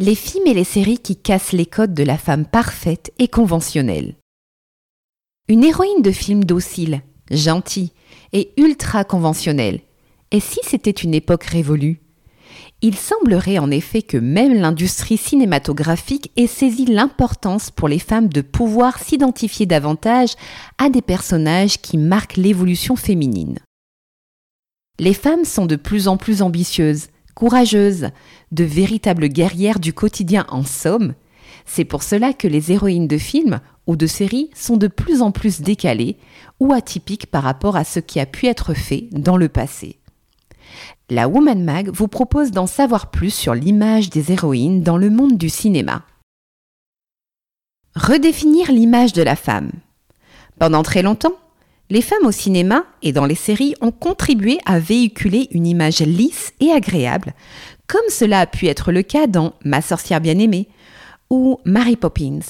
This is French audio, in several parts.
Les films et les séries qui cassent les codes de la femme parfaite et conventionnelle. Une héroïne de film docile, gentille et ultra conventionnelle. Et si c'était une époque révolue? Il semblerait en effet que même l'industrie cinématographique ait saisi l'importance pour les femmes de pouvoir s'identifier davantage à des personnages qui marquent l'évolution féminine. Les femmes sont de plus en plus ambitieuses, courageuses, de véritables guerrières du quotidien en somme, c'est pour cela que les héroïnes de films ou de séries sont de plus en plus décalées ou atypiques par rapport à ce qui a pu être fait dans le passé. La Woman Mag vous propose d'en savoir plus sur l'image des héroïnes dans le monde du cinéma. Redéfinir l'image de la femme. Pendant très longtemps, les femmes au cinéma et dans les séries ont contribué à véhiculer une image lisse et agréable, comme cela a pu être le cas dans Ma sorcière bien-aimée ou Mary Poppins.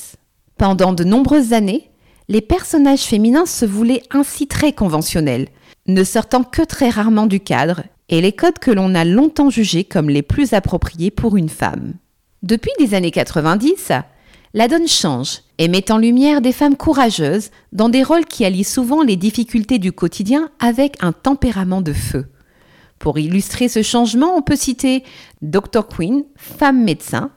Pendant de nombreuses années, les personnages féminins se voulaient ainsi très conventionnels, ne sortant que très rarement du cadre, et les codes que l'on a longtemps jugés comme les plus appropriés pour une femme. Depuis les années 90, la donne change et met en lumière des femmes courageuses dans des rôles qui allient souvent les difficultés du quotidien avec un tempérament de feu. Pour illustrer ce changement, on peut citer Dr. Queen, femme médecin,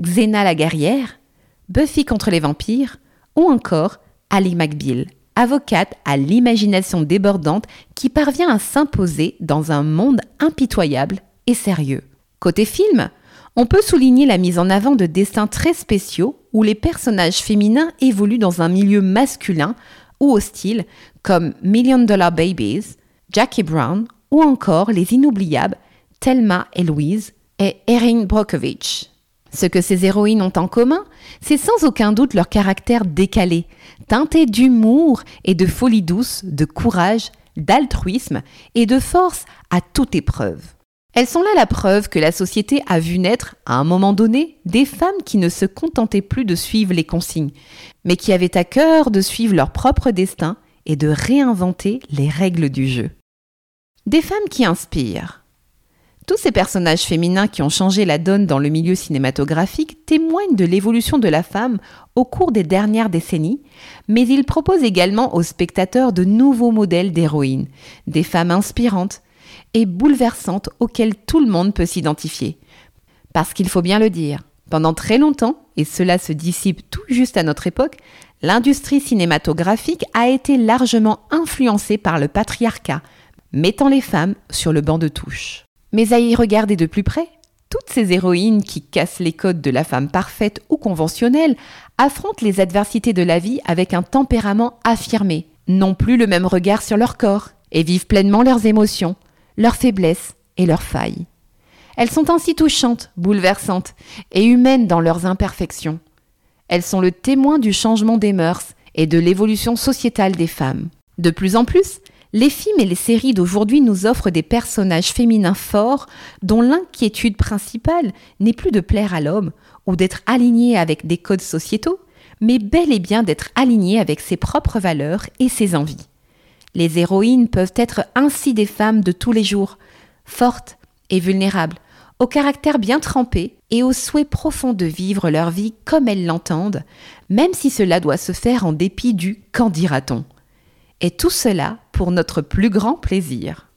Xena la guerrière, Buffy contre les vampires ou encore Ali McBeal, avocate à l'imagination débordante qui parvient à s'imposer dans un monde impitoyable et sérieux. Côté film, on peut souligner la mise en avant de dessins très spéciaux où les personnages féminins évoluent dans un milieu masculin ou hostile, comme Million Dollar Babies, Jackie Brown ou encore les inoubliables Thelma et Louise et Erin Brockovich. Ce que ces héroïnes ont en commun, c'est sans aucun doute leur caractère décalé, teinté d'humour et de folie douce, de courage, d'altruisme et de force à toute épreuve. Elles sont là la preuve que la société a vu naître, à un moment donné, des femmes qui ne se contentaient plus de suivre les consignes, mais qui avaient à cœur de suivre leur propre destin et de réinventer les règles du jeu. Des femmes qui inspirent. Tous ces personnages féminins qui ont changé la donne dans le milieu cinématographique témoignent de l'évolution de la femme au cours des dernières décennies, mais ils proposent également aux spectateurs de nouveaux modèles d'héroïnes, des femmes inspirantes, et bouleversante auquel tout le monde peut s'identifier. Parce qu'il faut bien le dire, pendant très longtemps, et cela se dissipe tout juste à notre époque, l'industrie cinématographique a été largement influencée par le patriarcat, mettant les femmes sur le banc de touche. Mais à y regarder de plus près, toutes ces héroïnes qui cassent les codes de la femme parfaite ou conventionnelle affrontent les adversités de la vie avec un tempérament affirmé, n'ont plus le même regard sur leur corps et vivent pleinement leurs émotions, leurs faiblesses et leurs failles. Elles sont ainsi touchantes, bouleversantes et humaines dans leurs imperfections. Elles sont le témoin du changement des mœurs et de l'évolution sociétale des femmes. De plus en plus, les films et les séries d'aujourd'hui nous offrent des personnages féminins forts dont l'inquiétude principale n'est plus de plaire à l'homme ou d'être aligné avec des codes sociétaux, mais bel et bien d'être aligné avec ses propres valeurs et ses envies. Les héroïnes peuvent être ainsi des femmes de tous les jours, fortes et vulnérables, au caractère bien trempé et au souhait profond de vivre leur vie comme elles l'entendent, même si cela doit se faire en dépit du qu'en dira-t-on? Et tout cela pour notre plus grand plaisir.